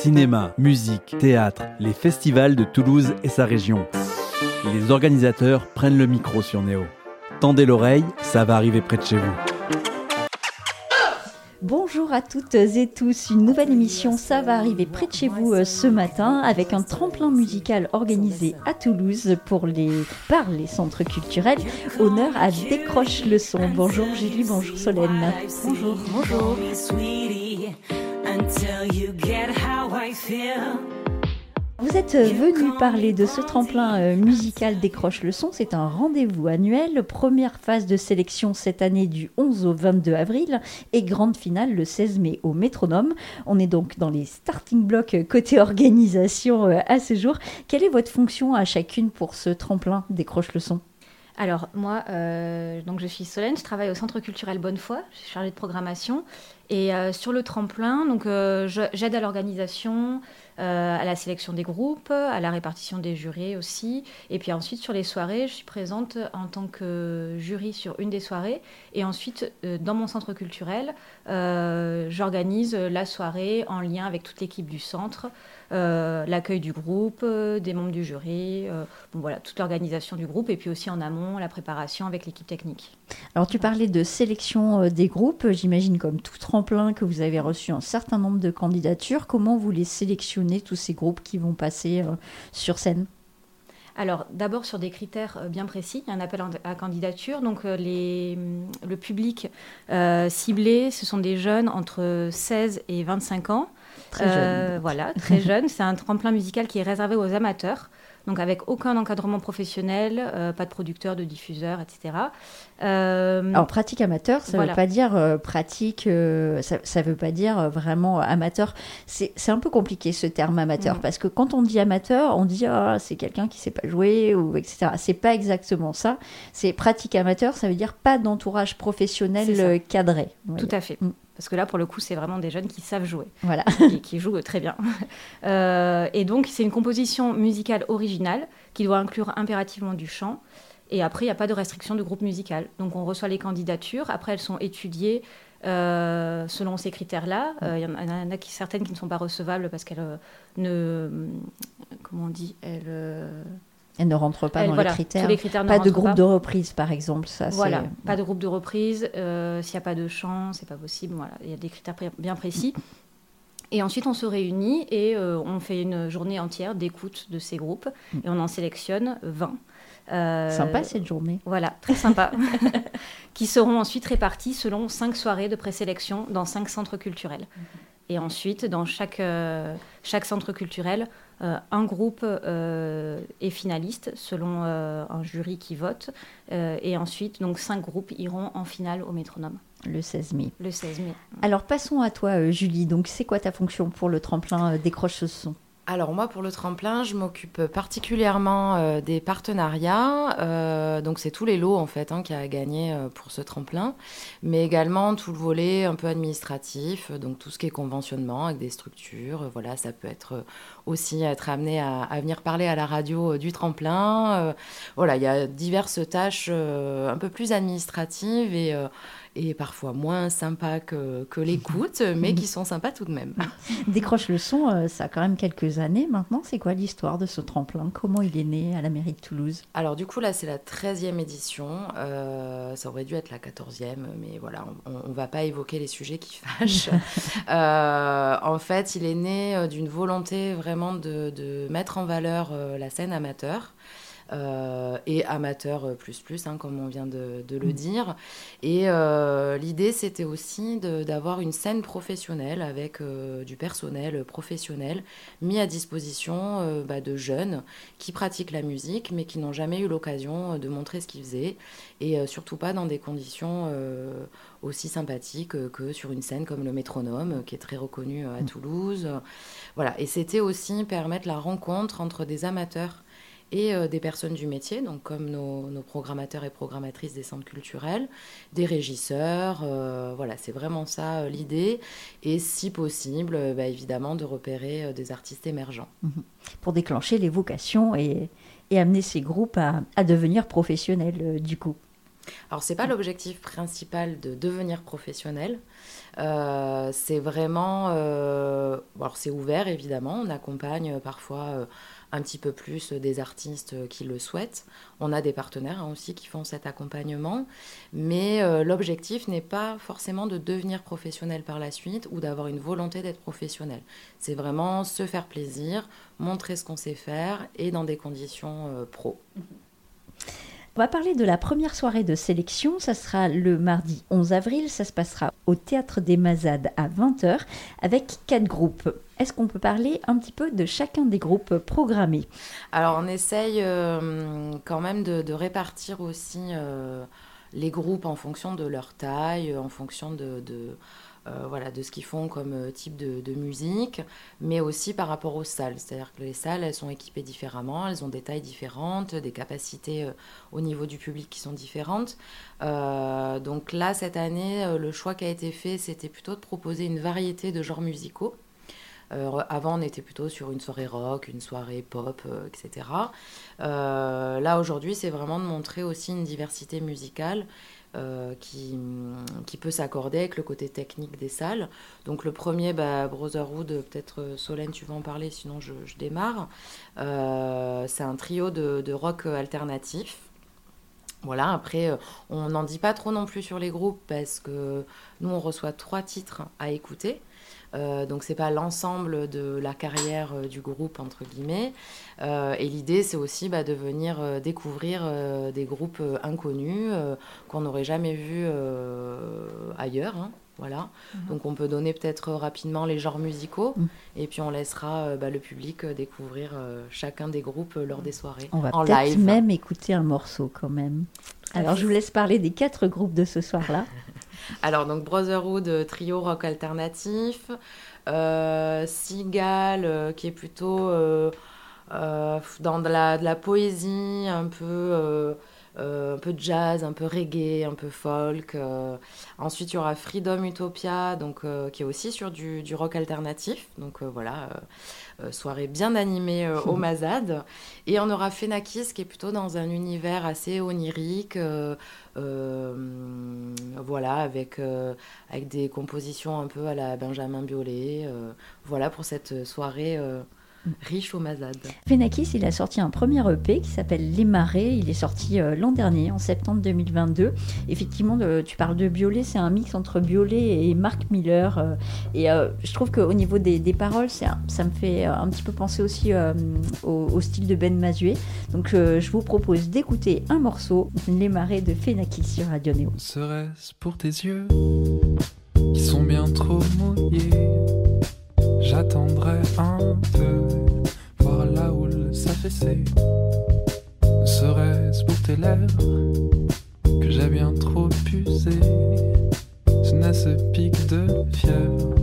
Cinéma, musique, théâtre, les festivals de Toulouse et sa région. Les organisateurs prennent le micro sur Néo. Tendez l'oreille, ça va arriver près de chez vous. Bonjour à toutes et tous, une nouvelle émission Ça va arriver près de chez vous euh, ce matin avec un tremplin musical organisé à Toulouse pour les, par les centres culturels. Honneur à Décroche le son. Bonjour Julie, bonjour Solène. Bonjour. Bonjour. Vous êtes venu parler de ce tremplin euh, musical Décroche le son. C'est un rendez-vous annuel. Première phase de sélection cette année du 11 au 22 avril et grande finale le 16 mai au Métronome. On est donc dans les starting blocks côté organisation euh, à ce jour. Quelle est votre fonction à chacune pour ce tremplin Décroche le son? Alors moi, euh, donc je suis Solène, je travaille au Centre culturel Bonnefoy, je suis chargée de programmation. Et euh, sur le tremplin, donc euh, j'aide à l'organisation, à la sélection des groupes, à la répartition des jurés aussi. Et puis ensuite sur les soirées, je suis présente en tant que jury sur une des soirées. Et ensuite dans mon centre culturel, j'organise la soirée en lien avec toute l'équipe du centre. Euh, l'accueil du groupe, euh, des membres du jury, euh, bon, voilà, toute l'organisation du groupe et puis aussi en amont la préparation avec l'équipe technique. Alors tu parlais de sélection des groupes, j'imagine comme tout tremplin que vous avez reçu un certain nombre de candidatures. Comment vous les sélectionnez, tous ces groupes qui vont passer sur scène? Alors, d'abord sur des critères bien précis, il y a un appel à candidature. Donc, les, le public ciblé, ce sont des jeunes entre 16 et 25 ans Très jeune. Euh, voilà, très jeune. C'est un tremplin musical qui est réservé aux amateurs. Donc avec aucun encadrement professionnel, euh, pas de producteur, de diffuseur, etc. Euh, Alors pratique amateur, ça ne veut pas dire pratique, ça ne veut pas dire vraiment amateur. C'est un peu compliqué ce terme amateur mm. parce que quand on dit amateur, on dit ah c'est quelqu'un qui sait pas jouer ou etc. C'est pas exactement ça. C'est pratique amateur, ça veut dire pas d'entourage professionnel cadré. Tout à fait. Mm. Parce que là, pour le coup, c'est vraiment des jeunes qui savent jouer. Voilà. et qui jouent très bien. Euh, et donc, c'est une composition musicale originale qui doit inclure impérativement du chant. Et après, il n'y a pas de restriction de groupe musical. Donc, on reçoit les candidatures. Après, elles sont étudiées euh, selon ces critères-là. Euh, il y, en a, qui, certaines qui ne sont pas recevables parce qu'elles ne. Comment on dit elles, elle ne rentre pas dans les critères. pas de groupe de reprise, par exemple. Ça, voilà, pas de groupe de reprise. Euh, s'il n'y a pas de chant, c'est pas possible. Voilà, il y a des critères bien précis. Et ensuite, on se réunit et euh, on fait une journée entière d'écoute de ces groupes mm. et on en sélectionne 20. Euh, sympa cette journée. Voilà, très sympa. qui seront ensuite répartis selon cinq soirées de présélection dans cinq centres culturels. Et ensuite, dans chaque, chaque centre culturel, euh, un groupe euh, est finaliste selon euh, un jury qui vote. et ensuite, donc cinq groupes iront en finale au métronome. Le 16 mai. Le 16 mai. Alors passons à toi, Julie. Donc c'est quoi ta fonction pour le tremplin Décroche ce son alors moi pour le tremplin, je m'occupe particulièrement euh, des partenariats. Euh, donc c'est tous les lots en fait hein, qu'il y a à gagner euh, pour ce tremplin, mais également tout le volet un peu administratif, donc tout ce qui est conventionnement avec des structures. voilà, ça peut être aussi être amené à, à venir parler à la radio du tremplin. voilà, il y a diverses tâches un peu plus administratives et et parfois moins sympas que, que l'écoute, mais qui sont sympas tout de même. Décroche le son, euh, ça a quand même quelques années maintenant. C'est quoi l'histoire de ce tremplin? Comment il est né à la mairie de Toulouse? Alors du coup là c'est la 13e édition, euh, ça aurait dû être la 14e, mais voilà, on ne va pas évoquer les sujets qui fâchent. Euh, en fait il est né d'une volonté vraiment de, de mettre en valeur la scène amateur. Euh, et amateur plus plus, hein, comme on vient de, le mm. dire. Et euh, l'idée, c'était aussi d'avoir une scène professionnelle avec euh, du personnel professionnel mis à disposition bah, de jeunes qui pratiquent la musique, mais qui n'ont jamais eu l'occasion de montrer ce qu'ils faisaient, et surtout pas dans des conditions aussi sympathiques que sur une scène comme le métronome, qui est très reconnu à mm. Toulouse. Voilà, et c'était aussi permettre la rencontre entre des amateurs et euh, des personnes du métier, donc comme nos, programmateurs et programmatrices des centres culturels, des régisseurs, euh, voilà, c'est vraiment ça euh, l'idée, et si possible, bah, évidemment, de repérer des artistes émergents. Mhm. Pour déclencher les vocations et, et amener ces groupes à, à devenir professionnels, du coup. Alors, c'est pas l'objectif principal de devenir professionnel. C'est vraiment. Alors, c'est ouvert, évidemment. On accompagne parfois un petit peu plus des artistes qui le souhaitent. On a des partenaires hein, aussi qui font cet accompagnement. Mais l'objectif n'est pas forcément de devenir professionnel par la suite ou d'avoir une volonté d'être professionnel. C'est vraiment se faire plaisir, montrer ce qu'on sait faire et dans des conditions pro. On va parler de la première soirée de sélection. Ça sera le mardi 11 avril. Ça se passera au Théâtre des Mazades à 20h avec quatre groupes. Est-ce qu'on peut parler un petit peu de chacun des groupes programmés? Alors on essaye euh, quand même de, répartir aussi euh, les groupes en fonction de leur taille, en fonction de euh, voilà, de ce qu'ils font comme euh, type de, musique, mais aussi par rapport aux salles. C'est-à-dire que les salles, elles sont équipées différemment, elles ont des tailles différentes, des capacités euh, au niveau du public qui sont différentes. donc là, cette année, le choix qui a été fait, c'était plutôt de proposer une variété de genres musicaux. avant, on était plutôt sur une soirée rock, une soirée pop, etc. là, aujourd'hui, c'est vraiment de montrer aussi une diversité musicale euh, qui, qui, peut s'accorder avec le côté technique des salles. Donc le premier, bah, Brotherhood, peut-être euh, Solène, tu vas en parler, sinon je, démarre. Euh, c'est un trio de, de, rock alternatif. Voilà, après, on n'en dit pas trop non plus sur les groupes parce que nous, on reçoit trois titres à écouter. Euh, donc c'est pas l'ensemble de la carrière euh, du groupe entre guillemets. Euh, et l'idée c'est aussi bah, de venir découvrir des groupes inconnus qu'on n'aurait jamais vus ailleurs. Hein, voilà. Mhm. Donc on peut donner peut-être rapidement les genres musicaux mhm. et puis on laissera bah, le public découvrir chacun des groupes lors des soirées. On va peut-être même écouter un morceau quand même. Alors je vous laisse parler des quatre groupes de ce soir-là. Alors, donc Brotherhood, euh, trio rock alternatif. Euh, Seagal, euh, qui est plutôt dans de la, poésie, un peu, jazz, un peu reggae, un peu folk. ensuite, il y aura Freedom Utopia, donc, qui est aussi sur du, du rock alternatif. Donc voilà soirée bien animée euh, au Mazad. Et on aura Fenakis qui est plutôt dans un univers assez onirique, euh, voilà, avec, avec des compositions un peu à la Benjamin Biolay. voilà pour cette soirée riche au Mazad. Fenakis, il a sorti un premier EP qui s'appelle Les Marais. Il est sorti euh, l'an dernier, en septembre 2022. Effectivement, tu parles de Biolay, c'est un mix entre Biolay et Mark Miller. Euh, et euh, je trouve qu'au niveau des, paroles, ça me fait un petit peu penser aussi au, style de Ben Mazué. Donc je vous propose d'écouter un morceau, Les Marais de Fenakis sur Radio Néo. Serait-ce pour tes yeux qui sont bien trop mouillés? J'attendrai un peu, voir la houle s'affaisser. Serait-ce pour tes lèvres que j'ai bien trop usé. Ce n'est ce pic de fièvre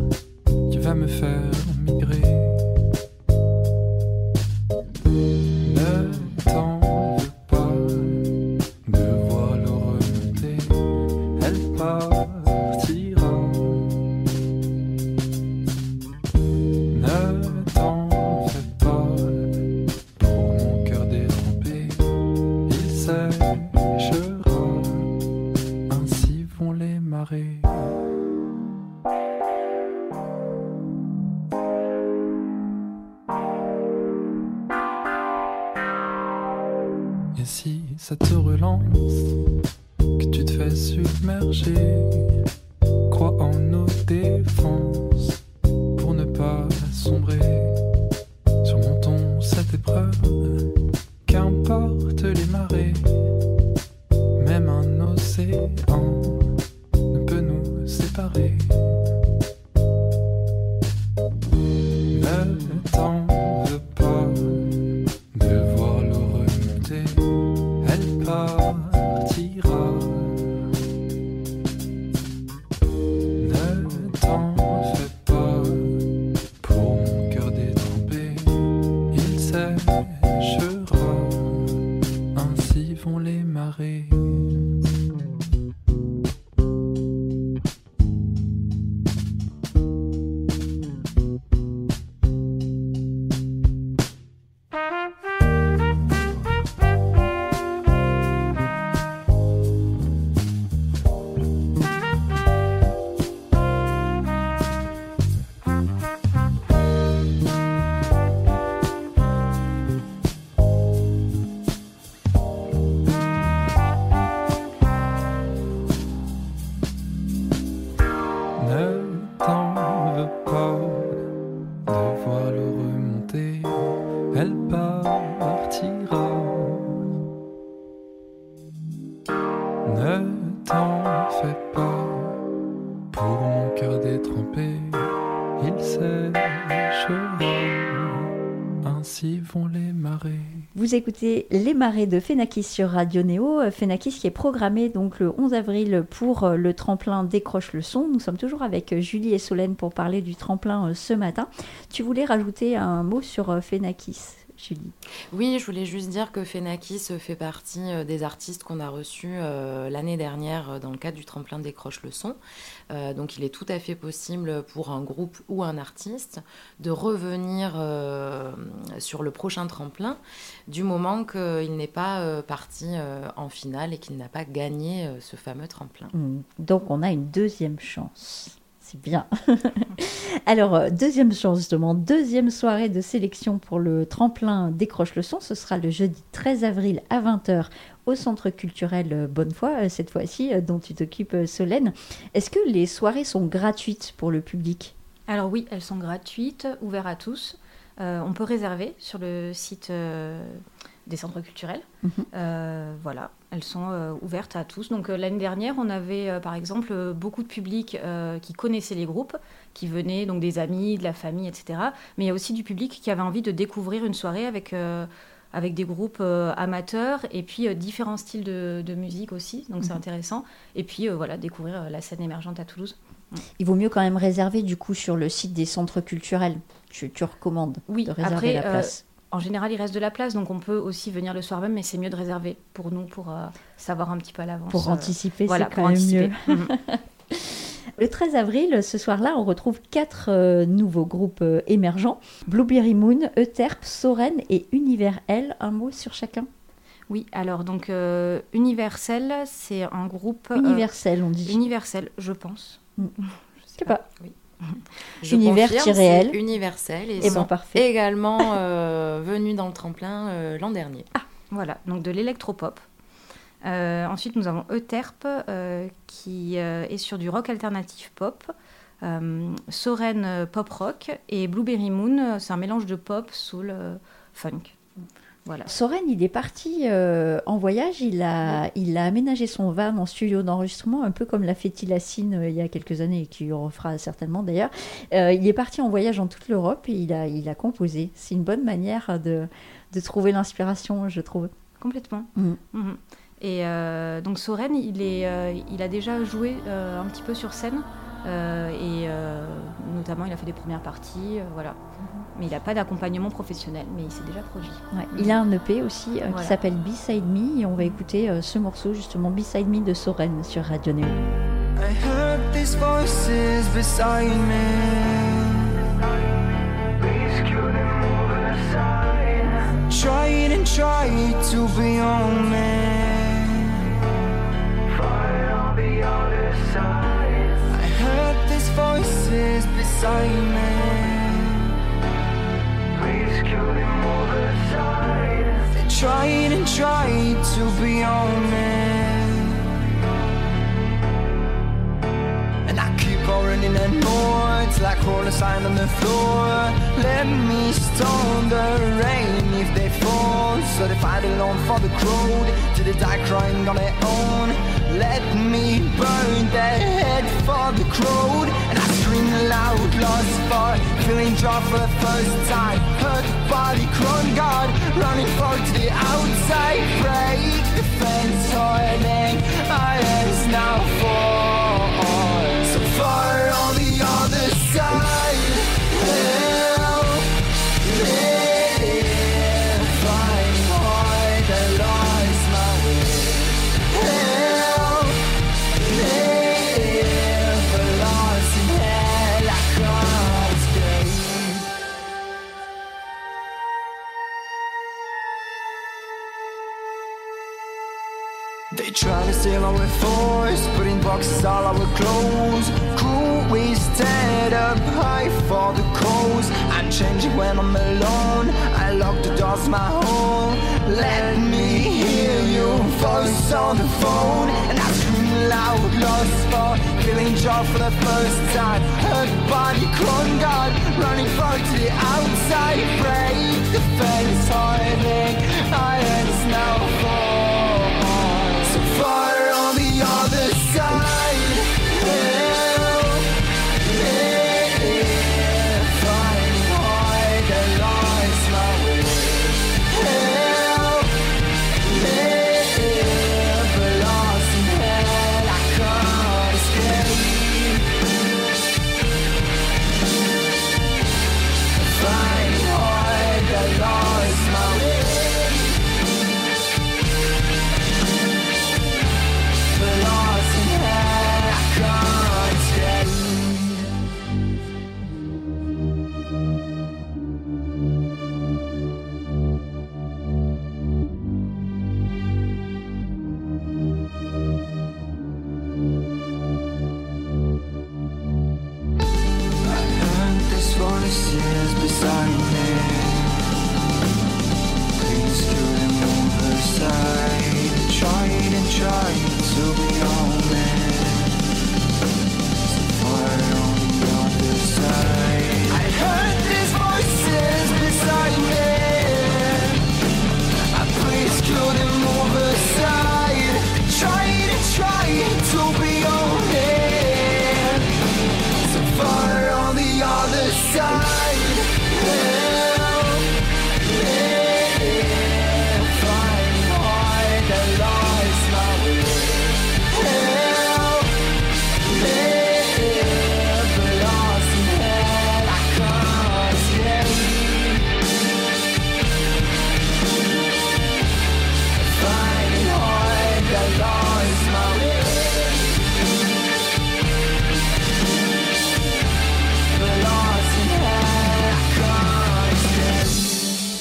qui va me faire então. Vous écoutez Les Marées de Phénakis sur Radio Néo. Phénakis qui est programmé donc le 11 avril pour euh, le tremplin Décroche le son. Nous sommes toujours avec euh, Julie et Solène pour parler du tremplin euh, ce matin. Tu voulais rajouter un mot sur Phénakis Julie. Oui, je voulais juste dire que Phénakis fait partie des artistes qu'on a reçus l'année dernière dans le cadre du tremplin Décroche le son. Euh, donc il est tout à fait possible pour un groupe ou un artiste de revenir euh, sur le prochain tremplin du moment qu'il n'est pas euh, parti en finale et qu'il n'a pas gagné ce fameux tremplin. Mmh. Donc on a une deuxième chance. C'est bien. Alors, deuxième chance, justement, deuxième soirée de sélection pour le tremplin Décroche le son. Ce sera le jeudi 13 avril à 20h au Centre culturel euh, Bonnefoy, euh, cette fois-ci, euh, dont tu t'occupes, Solène. Est-ce que les soirées sont gratuites pour le public? Alors oui, elles sont gratuites, ouvertes à tous. on peut réserver sur le site des centres culturels. Mhm. voilà, elles sont ouvertes à tous. Donc l'année dernière, on avait par exemple beaucoup de public qui connaissaient les groupes, qui venaient, donc des amis, de la famille, etc. Mais il y a aussi du public qui avait envie de découvrir une soirée avec avec des groupes euh, amateurs et puis euh, différents styles de, musique aussi, donc c'est mhm. intéressant. Et puis euh, voilà, découvrir la scène émergente à Toulouse. Il vaut mieux quand même réserver du coup sur le site des centres culturels. Tu, tu recommandes oui, de réserver la place. En général, il reste de la place, donc on peut aussi venir le soir même, mais c'est mieux de réserver pour nous, pour savoir un petit peu à l'avance. Pour anticiper, c'est quand même mieux. Mhm. Le 13 avril, ce soir-là, on retrouve quatre euh, nouveaux groupes euh, émergents Blueberry Moon, Euterpe, Soren et Universel. Un mot sur chacun? Oui, alors donc euh, Universel, c'est un groupe. Universel, on dit. Universel, je pense. Mm. Je sais pas. Oui. Univers-L. Universel et, et bon, parfait. également venu dans le tremplin l'an dernier. Ah, voilà, donc de l'électropop. Euh, ensuite, nous avons Euterpe, euh, qui euh, est sur du rock alternatif pop. Soren pop rock et Blueberry Moon, c'est un mélange de pop, soul, funk. Voilà. Soren, il est parti en voyage, il a, il a aménagé son van en studio d'enregistrement, un peu comme l'a fait Tilacine il y a quelques années, et qui refera certainement d'ailleurs. il est parti en voyage en toute l'Europe et il a, il a composé. C'est une bonne manière de, de trouver l'inspiration, je trouve. Complètement. Mm. Mm-hmm. Et euh, donc Soren, il, est, euh, il a déjà joué euh, un petit peu sur scène? Et notamment, il a fait des premières parties. voilà. Mais il n'a pas d'accompagnement professionnel, mais il s'est déjà produit. Il a un EP aussi qui s'appelle Beside Me. Et on va écouter ce morceau, justement, Beside Me de Soren sur Radio Neo. I heard these voices beside me. Trying and trying to be on me. Voices beside me. Please kill them all aside. They tried and tried to be on me. And I keep on running and more. It's like rolling sign on the floor. Let me stone the rain if they fall. So they fight alone for the crowd. Till they die crying on their own. Let me burn their head for the crowd. And I scream loud, lost for Feeling joy for the first time. Hurt body, crawling guard Running for to the outside. Break the fence, hurting Our hands now fall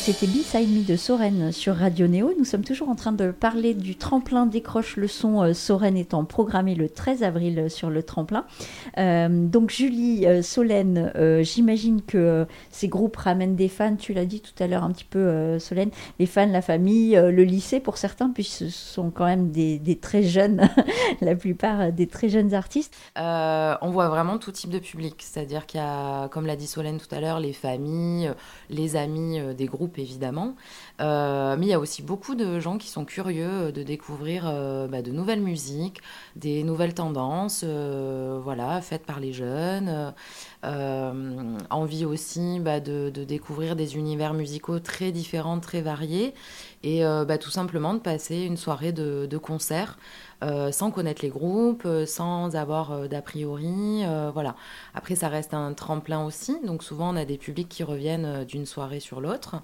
C'était B-Side Me de Soren sur Radio Néo. Nous sommes toujours en train de parler du tremplin décroche le son. euh, Soren étant programmé le 13 avril euh, sur le tremplin. Euh, donc Julie, Solène, j'imagine que ces groupes ramènent des fans. Tu l'as dit tout à l'heure un petit peu, Solène, les fans, la famille, le lycée pour certains, puisque ce sont quand même des, très jeunes, la plupart des très jeunes artistes. On voit vraiment tout type de public, c'est-à-dire qu'il y a, comme l'a dit Solène tout à l'heure, les familles, les amis des groupes évidemment, Euh, mais il y a aussi beaucoup de gens qui sont curieux de découvrir euh, bah, de nouvelles musiques, des nouvelles tendances, euh, voilà, faites par les jeunes, envie aussi bah, de, découvrir des univers musicaux très différents, très variés, et bah, tout simplement de passer une soirée de, de concert euh, sans connaître les groupes, euh, sans avoir euh, d'a priori. voilà. Après, ça reste un tremplin aussi. Donc, souvent, on a des publics qui reviennent d'une soirée sur l'autre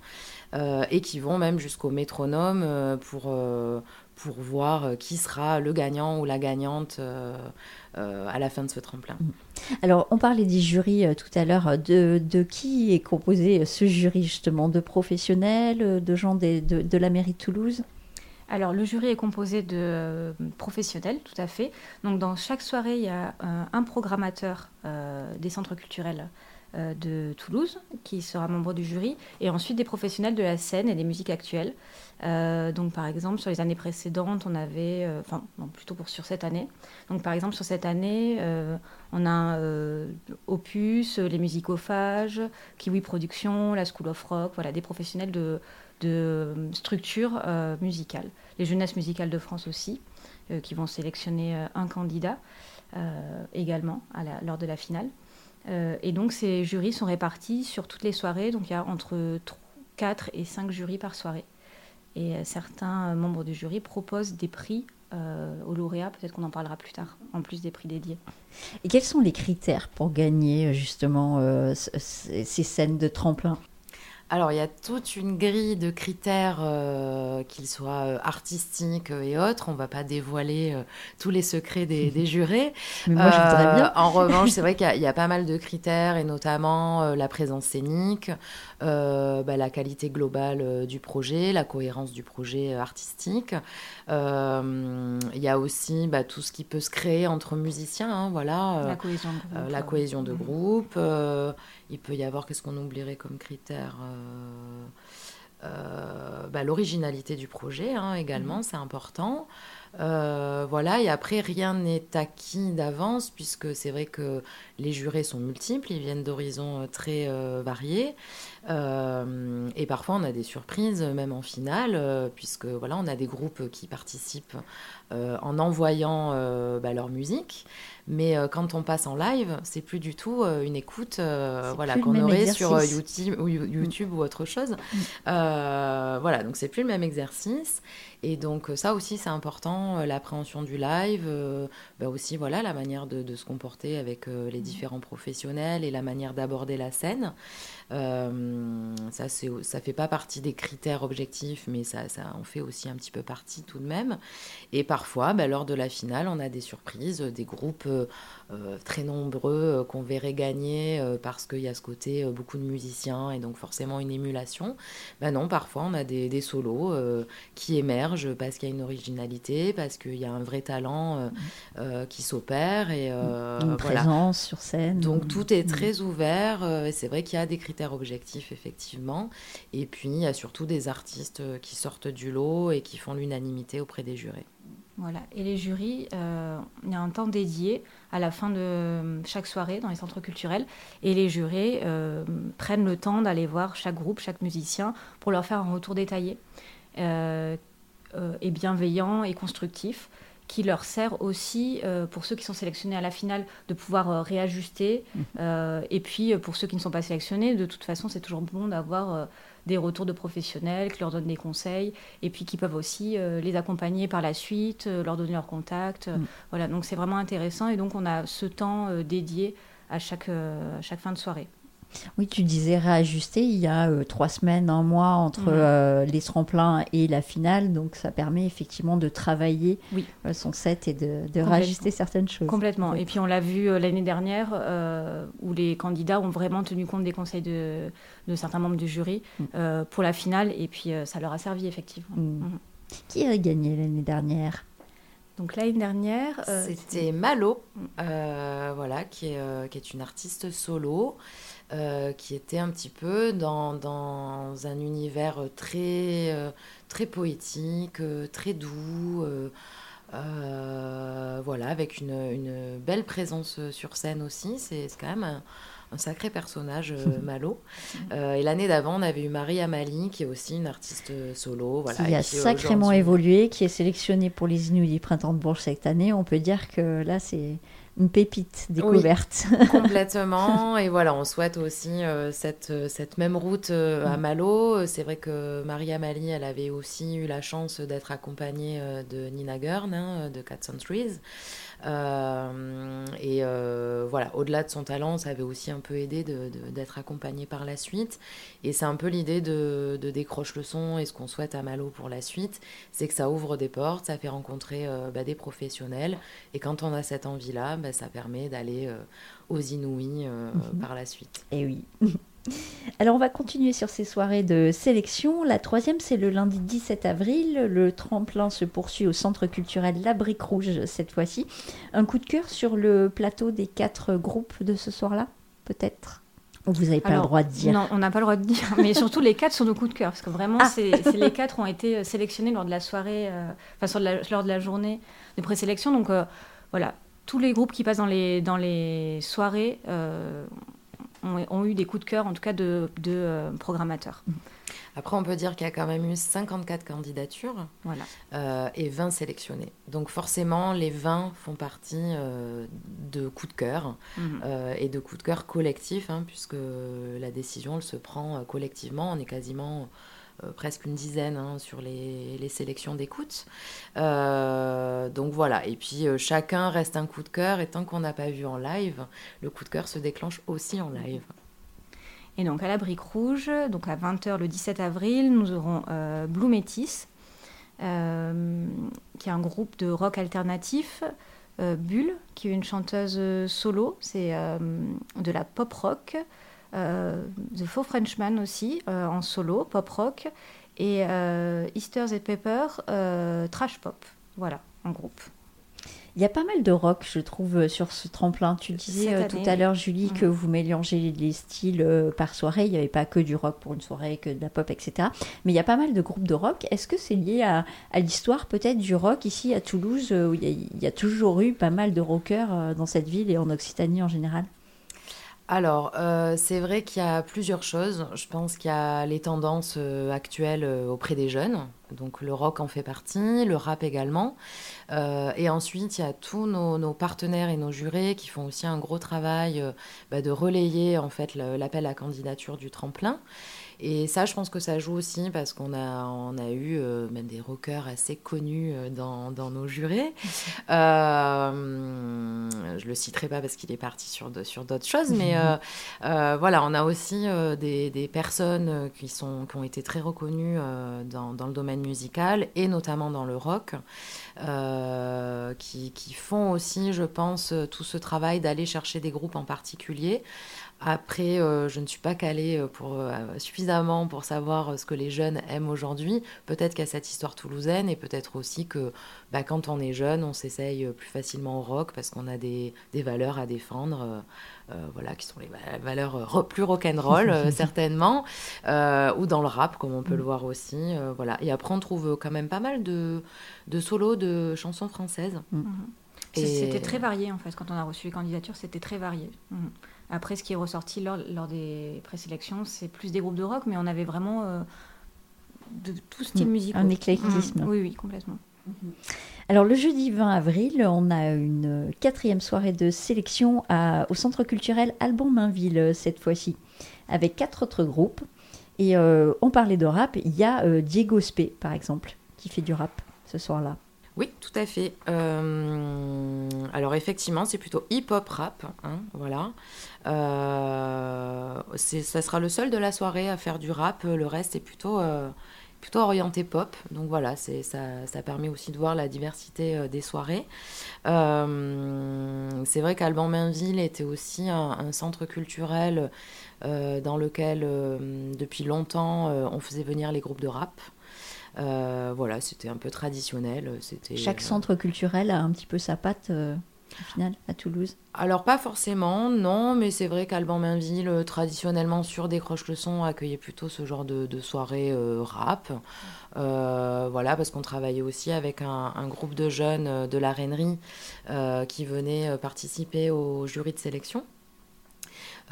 et qui vont même jusqu'au métronome pour, pour voir qui sera le gagnant ou la gagnante à la fin de ce tremplin. Alors, on parlait des jurys tout à l'heure. De, de qui est composé ce jury, justement? De professionnels, de gens de, de la mairie de Toulouse? Alors, le jury est composé de euh, professionnels, tout à fait. Donc, dans chaque soirée, il y a euh, un programmateur euh, des centres culturels de Toulouse qui sera membre du jury, et ensuite des professionnels de la scène et des musiques actuelles. Donc, par exemple, sur les années précédentes, on avait, enfin, plutôt pour sur cette année. Donc, par exemple, sur cette année, on a Opus, les musicophages, Kiwi Productions, la School of Rock, voilà, des professionnels de, de structures euh, musicales. Les jeunesses musicales de France aussi, euh, qui vont sélectionner euh, un candidat euh, également lors de la finale. Euh, et donc ces jurys sont répartis sur toutes les soirées, donc il y a entre 4 et 5 jurys par soirée. Et euh, certains euh, membres du jury proposent des prix euh, aux lauréats, peut-être qu'on en parlera plus tard, en plus des prix dédiés. Et quels sont les critères pour gagner euh, justement euh, ces scènes de tremplin? Alors, il y a toute une grille de critères, euh, qu'ils soient euh, artistiques euh, et autres. On ne va pas dévoiler euh, tous les secrets des, des jurés. Mais moi, je voudrais bien. En revanche, c'est vrai qu'il y a- il y, a pas mal de critères, et notamment la présence scénique, euh, bah, la qualité globale euh, du projet, la cohérence du projet euh, artistique. Il y a aussi bah, tout ce qui peut se créer entre musiciens, hein, voilà. la cohésion de groupe. la cohésion de groupe. euh, il peut y avoir, qu'est-ce qu'on oublierait comme critère bah, L'originalité du projet hein, également, c'est important. Euh, voilà, et après, rien n'est acquis d'avance, puisque c'est vrai que les jurés sont multiples, ils viennent d'horizons euh, très euh, variés. Euh, et parfois, on a des surprises, même en finale, puisque voilà, on a des groupes qui participent en envoyant bah, leur musique. Mais quand on passe en live, c'est plus du tout une écoute voilà, qu'on aurait sur. YouTube, ou, You- YouTube ou autre chose. Euh, voilà, donc c'est plus le même exercice. Et donc euh, ça aussi c'est important, euh, l'appréhension du live, euh, bah aussi voilà la manière de, de se comporter avec euh, les différents professionnels et la manière d'aborder la scène. Euh, ça ça fait pas partie des critères objectifs, mais ça, ça en fait aussi un petit peu partie tout de même. Et parfois, bah, lors de la finale, on a des surprises, des groupes euh, euh, très nombreux qu'on verrait gagner euh, parce qu'il y a ce côté beaucoup de musiciens et donc forcément une émulation. Ben non, parfois on a des, des solos qui émergent parce qu'il y a une originalité, parce qu'il y a un vrai talent mm. qui s'opère et une présence sur scène. Donc tout est très ouvert. c'est vrai qu'il y a des critères objectifs effectivement. Et puis il y a surtout des artistes qui sortent du lot et qui font l'unanimité auprès des jurés. Voilà. Et les jurys, euh, il y a un temps dédié à la fin de chaque soirée dans les centres culturels. Et les jurés euh, prennent le temps d'aller voir chaque groupe, chaque musicien, pour leur faire un retour détaillé euh, et bienveillant et constructif qui leur sert aussi, pour ceux qui sont sélectionnés à la finale, de pouvoir réajuster. Mmh. et puis, pour ceux qui ne sont pas sélectionnés, de toute façon, c'est toujours bon d'avoir des retours de professionnels qui leur donnent des conseils et puis qui peuvent aussi euh, les accompagner par la suite, euh, leur donner leur contact. Mm. Voilà, donc c'est vraiment intéressant et donc on a ce temps euh, dédié à chaque, à chaque fin de soirée. Oui, tu disais réajuster. Il y a euh, trois semaines, un mois entre mhm. euh, les tremplins et la finale. Donc, ça permet effectivement de travailler euh, son set et de, de réajuster certaines choses. Complètement. Et puis, on l'a vu l'année dernière où les candidats ont vraiment tenu compte des conseils de, de certains membres du jury mm. pour la finale. Et puis, ça leur a servi effectivement. Mm. Mm. Qui a gagné l'année dernière? Donc l'année dernière, c'était Malo, voilà, qui est, qui est une artiste solo. Euh, qui était un petit peu dans, dans un univers très, euh, très poétique, euh, très doux, voilà, avec une, une, belle présence sur scène aussi. C'est quand même un, sacré personnage, Malo. et l'année d'avant, on avait eu Marie Amali, qui est aussi une artiste solo. Voilà, qui a sacrément évolué, qui est sélectionnée pour les Inuits du Printemps de Bourges cette année. On peut dire que là, c'est une pépite découverte. complètement. Et voilà, on souhaite aussi euh, cette, euh, cette même route euh, à mm. Malo. C'est vrai que Maria Mali, elle avait aussi eu la chance d'être accompagnée de Nina Gurn, hein, de Cat Trees. Euh, et euh, voilà, au-delà de son talent, ça avait aussi un peu aidé d'être accompagné par la suite. Et c'est un peu l'idée de, décroche le son et ce qu'on souhaite à Malo pour la suite, c'est que ça ouvre des portes, ça fait rencontrer euh, bah, des professionnels. Et quand on a cette envie-là, bah, ça permet d'aller aux Inouïs mhm. par la suite. Et oui. Alors on va continuer sur ces soirées de sélection. La troisième, c'est le lundi 17 avril. Le tremplin se poursuit au Centre culturel La Brique Rouge cette fois-ci. Un coup de cœur sur le plateau des quatre groupes de ce soir-là, peut-être? Vous n'avez pas le droit de dire? Non, on n'a pas le droit de dire. Mais surtout, les quatre sont nos coups de cœur. Parce que vraiment, ah. les quatre ont été sélectionnés lors de la soirée, euh, enfin, lors de la journée de présélection. Donc, euh, voilà, tous les groupes qui passent dans les, dans les soirées euh, ont, eu des coups de cœur, en tout cas de, euh, programmateurs. Après, on peut dire qu'il y a quand même eu 54 candidatures voilà. Euh, et 20 sélectionnés. Donc forcément, les 20 font partie euh, de coups de cœur mhm. et de coups de cœur collectifs, hein, puisque la décision elle se prend collectivement. On est quasiment presque une dizaine hein, sur les, les sélections d'écoute. Euh, donc voilà, et puis euh, chacun reste un coup de cœur, et tant qu'on n'a pas vu en live, le coup de cœur se déclenche aussi en live. Et donc à la Brique Rouge, donc à 20h le 17 avril, nous aurons Blue Métis, qui est un groupe de rock alternatif. Bulle, qui est une chanteuse solo, c'est de la pop rock. Euh, The Four Frenchman aussi, euh, en solo, pop rock, et euh, Easter's et Pepper, trash pop. Voilà, en groupe. Il y a pas mal de rock, je trouve, sur ce tremplin. Tu disais tout à l'heure, Julie, que vous mélangez les styles par soirée. Il n'y avait pas que du rock pour une soirée, que de la pop, etc. Mais il y a pas mal de groupes de rock. Est-ce que c'est lié à, l'histoire peut-être du rock ici à Toulouse, où il y, il y, a, toujours eu pas mal de rockers dans cette ville et en Occitanie en général? Alors, euh, c'est vrai qu'il y a plusieurs choses. Je pense qu'il y a les tendances euh, actuelles euh, auprès des jeunes. Donc le rock en fait partie, le rap également. et ensuite, il y a tous nos, partenaires et nos jurés qui font aussi un gros travail bah, de relayer en fait l'appel à candidature du tremplin. Et ça, je pense que ça joue aussi parce qu'on a, on a eu euh, même des rockers assez connus euh, dans, dans nos jurés. Euh, je le citerai pas parce qu'il est parti sur, sur d'autres choses, mais voilà, on a aussi des, des, personnes qui, sont, qui ont été très reconnues dans, dans, le domaine musical et notamment dans le rock, qui, qui, font aussi, je pense, tout ce travail d'aller chercher des groupes en particulier Après, euh, je ne suis pas calée euh, pour, euh, suffisamment pour savoir ce que les jeunes aiment aujourd'hui. Peut-être qu'il y a cette histoire toulousaine et peut-être aussi que bah, quand on est jeune, on s'essaye plus facilement au rock parce qu'on a des, des, valeurs à défendre, voilà, qui sont les valeurs plus rock'n'roll certainement, ou dans le rap comme on peut le mm. voir aussi. voilà. Et après, on trouve quand même pas mal de, de solos de chansons françaises. Mm. C'était très varié en fait quand on a reçu les candidatures, c'était très varié. Mm. Après, ce qui est ressorti lors, lors des présélections, c'est plus des groupes de rock, mais on avait vraiment euh, de tout style mm. musical. Un éclectisme. Oui, oui, complètement. Mm-hmm. Alors le jeudi 20 avril, on a une quatrième soirée de sélection à, au Centre culturel Alban Mainville euh, cette fois-ci, avec quatre autres groupes. Et euh, on parlait de rap, il y a Diego Spé par exemple, qui fait du rap ce soir-là. Oui, tout à fait. Euh, alors effectivement, c'est plutôt hip-hop rap, hein, voilà. Euh, ça sera le seul de la soirée à faire du rap. Le reste est plutôt, euh, plutôt orienté pop. Donc voilà, ça, ça permet aussi de voir la diversité des soirées. c'est vrai qu'Alban Mainville était aussi un centre culturel dans lequel, depuis longtemps, on faisait venir les groupes de rap. Euh, voilà, c'était un peu traditionnel. C'était Chaque euh, centre culturel a un petit peu sa patte. Euh, au final, à Toulouse Alors, pas forcément, non, mais c'est vrai qu'Alban Mainville, traditionnellement sur Décroche le son, accueillait plutôt ce genre de, de soirée rap. voilà, parce qu'on travaillait aussi avec un, un, groupe de jeunes de la Rainerie qui venaient participer au jury de sélection.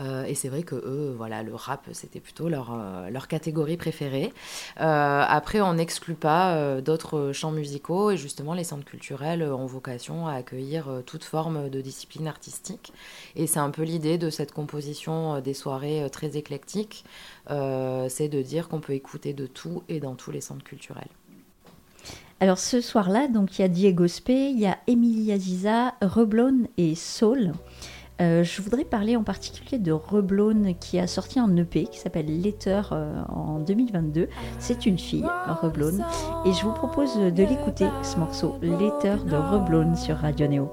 Euh, et c'est vrai que eux, voilà, le rap, c'était plutôt leur, euh, leur catégorie préférée. Euh, après, on n'exclut pas d'autres champs musicaux et justement, les centres culturels ont vocation à accueillir toute forme de discipline artistique. Et c'est un peu l'idée de cette composition des soirées très éclectiques, c'est de dire qu'on peut écouter de tout et dans tous les centres culturels. Alors ce soir-là, il y a Diego Spé, il y a Emilia Ziza, Reblon et Saul. Euh, je voudrais parler en particulier de Reblone qui a sorti un EP qui s'appelle Letter euh, en 2022. C'est une fille, Reblone, et je vous propose de l'écouter, ce morceau, Letter de Reblone sur Radio Neo.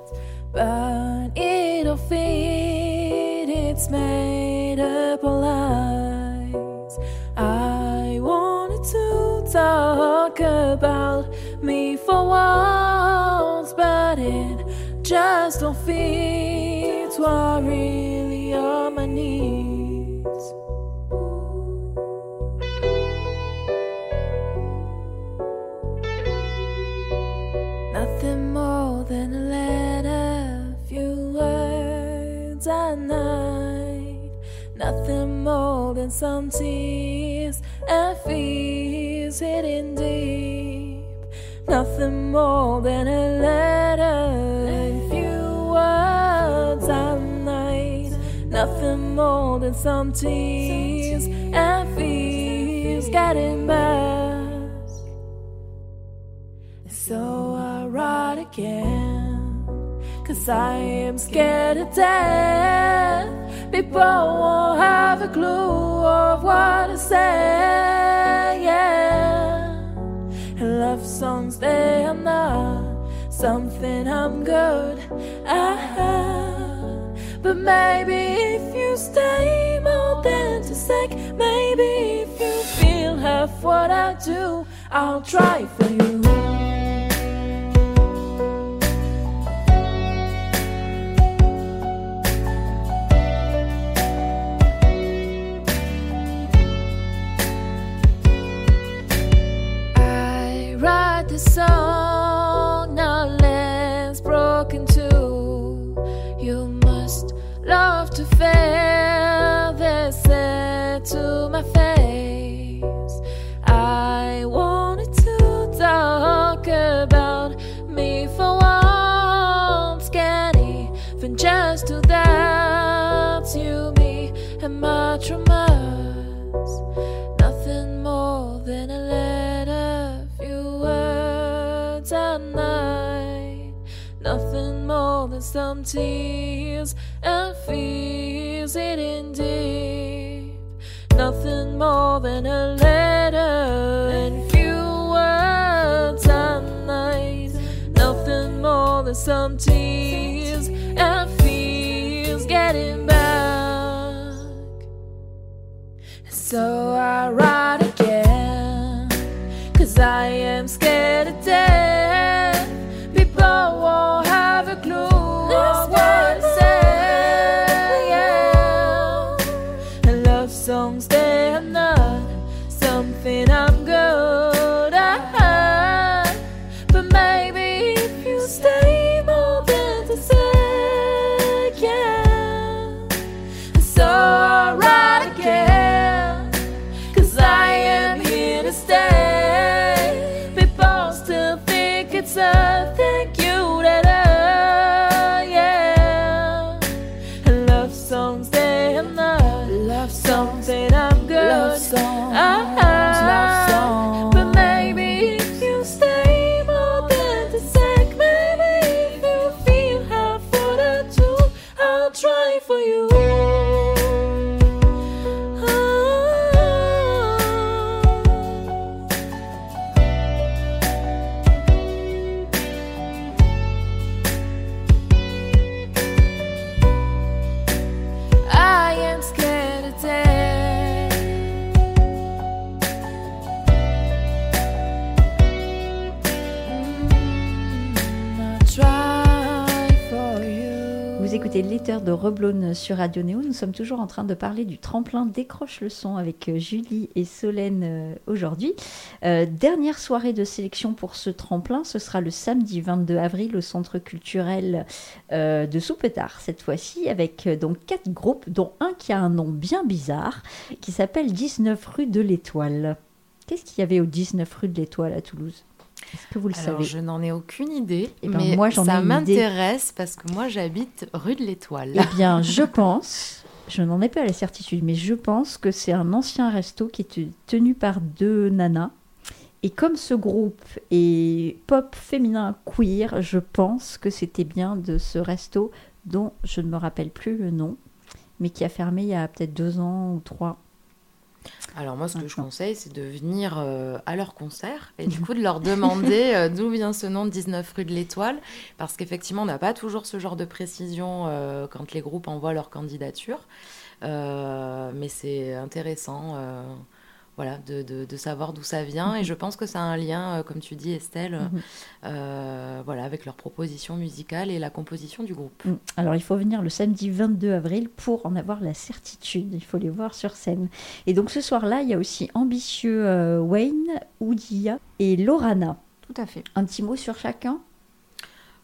talk about me for once, but it just don't what really are my needs. Nothing more than a letter, few words at night. Nothing more than some tears and fears hidden deep. Nothing more than a letter. Nothing more than some tears and fears getting masked. So I write again, cause I am scared of death. People won't have a clue of what I say. Yeah. And love songs, they are not something I'm good at. But maybe if you stay more than a sec, maybe if you feel half what I do, I'll try for you. Some tears and feels it in deep. Nothing more than a letter and few words at night. Nothing more than some tears De Reblone sur Radio Néo. Nous sommes toujours en train de parler du tremplin Décroche le son avec euh, Julie et Solène euh, aujourd'hui. Euh, dernière soirée de sélection pour ce tremplin, ce sera le samedi 22 avril au centre culturel de Soupetard cette fois-ci avec donc quatre groupes dont un qui a un nom bien bizarre qui s'appelle 19 rue de l'Étoile. Qu'est-ce qu'il y avait au 19 rue de l'Étoile à Toulouse? Est-ce que vous le Alors, savez je n'en ai aucune idée, Eh ben, mais moi, ça m'intéresse parce que moi, j'habite rue de l'Étoile. Eh bien, je pense, je n'en ai pas la certitude, mais je pense que c'est un ancien resto qui est tenu par deux nanas. Et comme ce groupe est pop féminin queer, je pense que c'était bien de ce resto dont je ne me rappelle plus le nom, mais qui a fermé il y a peut-être deux ans ou trois. Alors moi, ce que je conseille, c'est de venir euh, à leur concert et du coup de leur demander euh, d'où vient ce nom de 19 rue de l'Étoile, parce qu'effectivement, on n'a pas toujours ce genre de précision euh, quand les groupes envoient leur candidature, mais c'est intéressant. Euh, voilà, de, de- de savoir d'où ça vient. Et je pense que ça a un lien, euh, comme tu dis, Estelle, Mhm. euh, voilà, avec leur proposition musicale et la composition du groupe. Mm. Alors il faut venir le samedi 22 avril pour en avoir la certitude. Il faut les voir sur scène. Et donc ce soir-là, il y a aussi Ambitieux euh, Wayne, Oudia et Lorana. Tout à fait. Un petit mot sur chacun?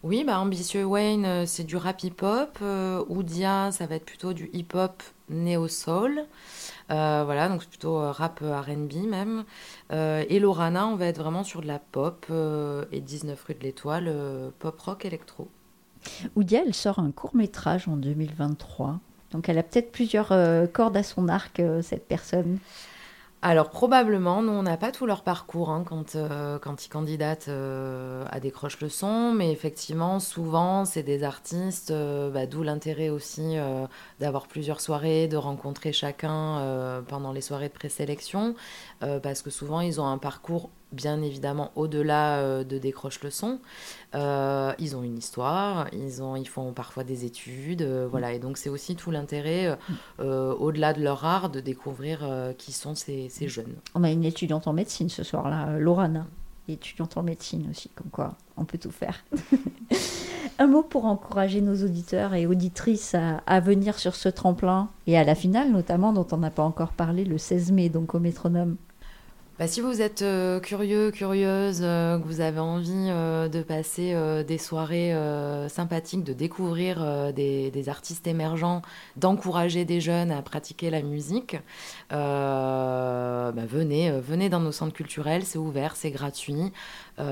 Oui, bah, Ambitieux Wayne, euh, c'est du rap hip-hop. Euh, Oudia, ça va être plutôt du hip-hop néo-soul. Euh, voilà, donc c'est plutôt rap RB même. Et Lorana, on va être vraiment sur de la pop. et 19 rue de l'Étoile, pop rock électro. Oudia, elle sort un court métrage en 2023. Donc elle a peut-être plusieurs cordes à son arc, cette personne. Alors probablement, nous on n'a pas tout leur parcours hein, quand, euh, quand ils candidatent euh, à Décroche le son, mais effectivement souvent c'est des artistes, euh, bah, d'où l'intérêt aussi d'avoir plusieurs soirées, de rencontrer chacun pendant les soirées de présélection, parce que souvent ils ont un parcours bien évidemment au-delà euh, de Décroche le son. Euh, ils ont une histoire, ils, ont, ils font parfois des études, euh, voilà, et donc c'est aussi tout l'intérêt, au-delà de leur art, de découvrir qui sont ces, jeunes. On a une étudiante en médecine ce soir-là, Lorana. Étudiante en médecine aussi, comme quoi on peut tout faire. Un mot pour encourager nos auditeurs et auditrices à, à venir sur ce tremplin et à la finale notamment dont on n'a pas encore parlé le 16 mai donc au métronome. Bah, si vous êtes euh, curieux, curieuse, euh, que vous avez envie euh, de passer des soirées sympathiques, de découvrir des, des artistes émergents, d'encourager des jeunes à pratiquer la musique, bah, venez, venez dans nos centres culturels, c'est ouvert, c'est gratuit. Il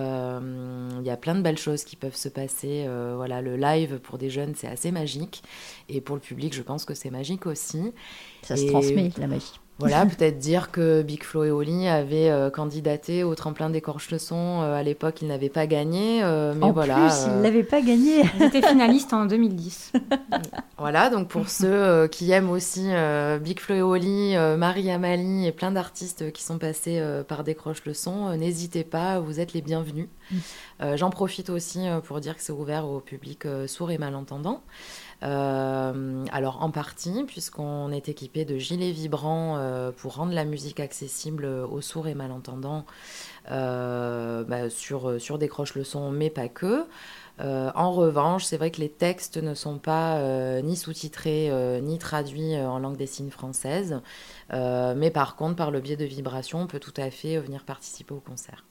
y a plein de belles choses qui peuvent se passer. Voilà, le live pour des jeunes, c'est assez magique. Et pour le public, je pense que c'est magique aussi. Ça se Et- transmet, la magie. Voilà, peut-être dire que Big Flo et Oli avaient euh, candidaté au tremplin des Corches-Leçons. Euh, à l'époque, ils n'avaient pas gagné. euh, mais en voilà, plus, euh, il l'avait pas gagné. Ils étaient finalistes en 2010. voilà, donc pour ceux euh, qui aiment aussi euh, Big Flo et Oli, euh, Marie Amali et plein d'artistes qui sont passés euh, par Décroche-Leçons, euh, n'hésitez pas, vous êtes les bienvenus. Euh, J'en profite aussi euh, pour dire que c'est ouvert au public euh, sourd et malentendant. Euh, alors en partie, puisqu'on est équipé de gilets vibrants euh, pour rendre la musique accessible aux sourds et malentendants euh, bah, sur, sur Décroche le son, mais pas que. En revanche, c'est vrai que les textes ne sont pas ni sous-titrés ni traduits en langue des signes française, mais par contre, par le biais de vibrations, on peut tout à fait venir participer au concert.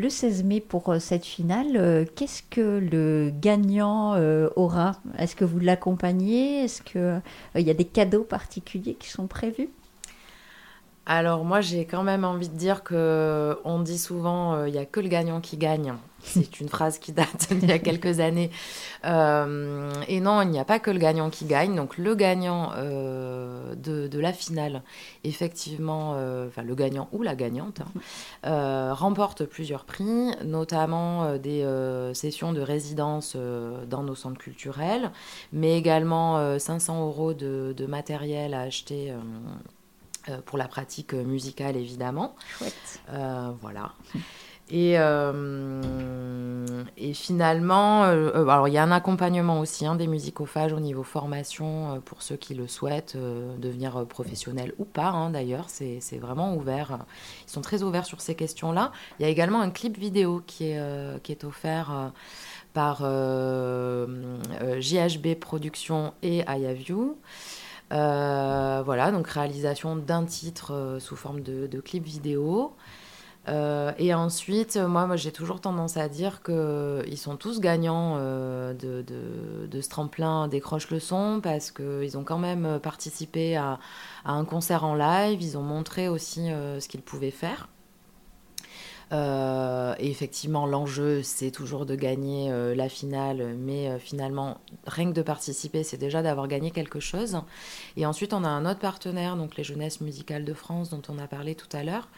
Le 16 mai pour cette finale, qu'est-ce que le gagnant aura? Est-ce que vous l'accompagnez? Est-ce qu'il y a des cadeaux particuliers qui sont prévus? Alors moi j'ai quand même envie de dire que on dit souvent il n'y a que le gagnant qui gagne. C'est une phrase qui date d'il y a quelques années. Euh, et non, il n'y a pas que le gagnant qui gagne. Donc le gagnant euh, de, la finale, effectivement, euh, enfin le gagnant ou la gagnante, hein, remporte plusieurs prix, notamment des sessions de résidence dans nos centres culturels, mais également 500 euros de, de, matériel à acheter pour la pratique musicale, évidemment. Chouette. voilà. Et, euh, et finalement, euh, euh, alors il y a un accompagnement aussi hein, des musicophages au niveau formation pour ceux qui le souhaitent devenir professionnels ou pas. Hein, D'ailleurs, c'est vraiment ouvert. Ils sont très ouverts sur ces questions-là. Il y a également un clip vidéo qui est, qui est offert par JHB Productions et IAView. voilà, donc réalisation d'un titre sous forme de clip vidéo. Euh, et ensuite, moi, j'ai toujours tendance à dire qu'ils sont tous gagnants euh, de, ce tremplin Décroche le son parce qu'ils ont quand même participé à, à, un concert en live, ils ont montré aussi euh, ce qu'ils pouvaient faire. et effectivement, l'enjeu, c'est toujours de gagner la finale, mais finalement, rien que de participer, c'est déjà d'avoir gagné quelque chose. Et ensuite, on a un autre partenaire, donc les Jeunesses musicales de France, dont on a parlé tout à l'heure,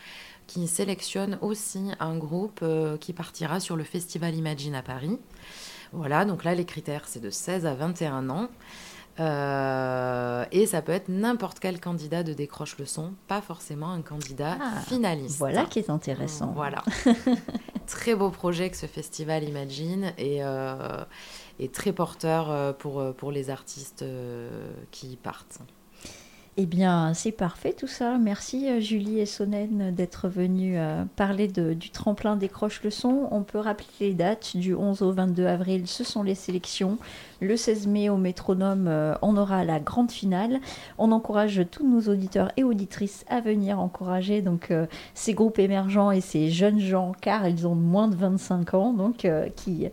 qui sélectionne aussi un groupe euh, qui partira sur le Festival Imagine à Paris. Voilà, donc là, les critères, c'est de 16 à 21 ans. Euh, et ça peut être n'importe quel candidat de décroche le son, pas forcément un candidat ah, finaliste. Voilà qui est intéressant. Voilà. très beau projet que ce festival Imagine et, euh, et très porteur pour, pour les artistes qui y partent. Eh bien, c'est parfait tout ça. Merci euh, Julie et Sonnen d'être venues euh, parler du tremplin décroche le son. On peut rappeler les dates du 11 au 22 avril, ce sont les sélections. Le 16 mai au métronome, euh, on aura la grande finale. On encourage tous nos auditeurs et auditrices à venir encourager donc ces groupes émergents et ces jeunes gens car ils ont moins de 25 ans donc qui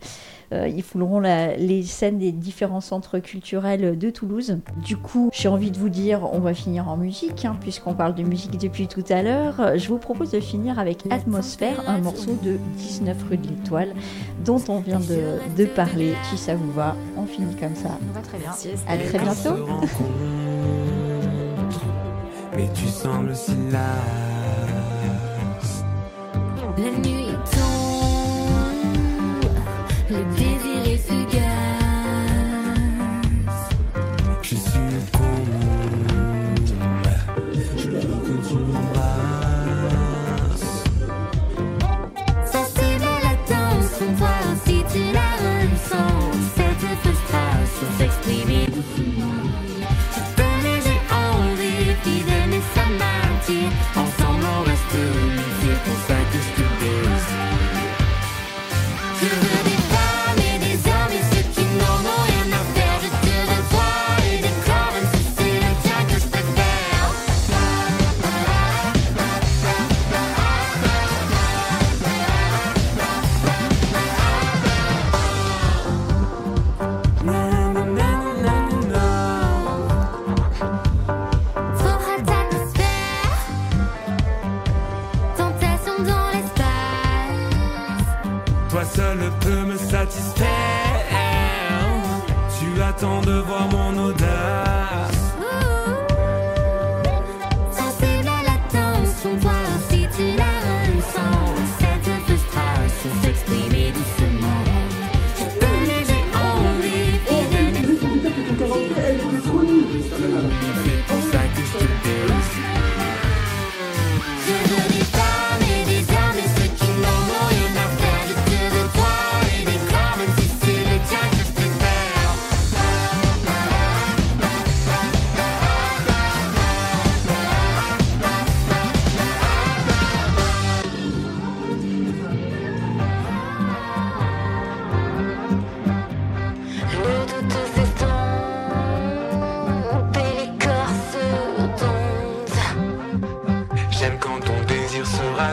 euh, ils fouleront les scènes des différents centres culturels de Toulouse. Du coup, j'ai envie de vous dire, on va finir en musique, hein, puisqu'on parle de musique depuis tout à l'heure. Je vous propose de finir avec Atmosphère, un morceau de 19 rue de l'Étoile, dont on vient de, parler. Si ça vous va, on finit comme ça. va très bien. À très bientôt. Mais tu sembles si La nuit le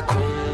com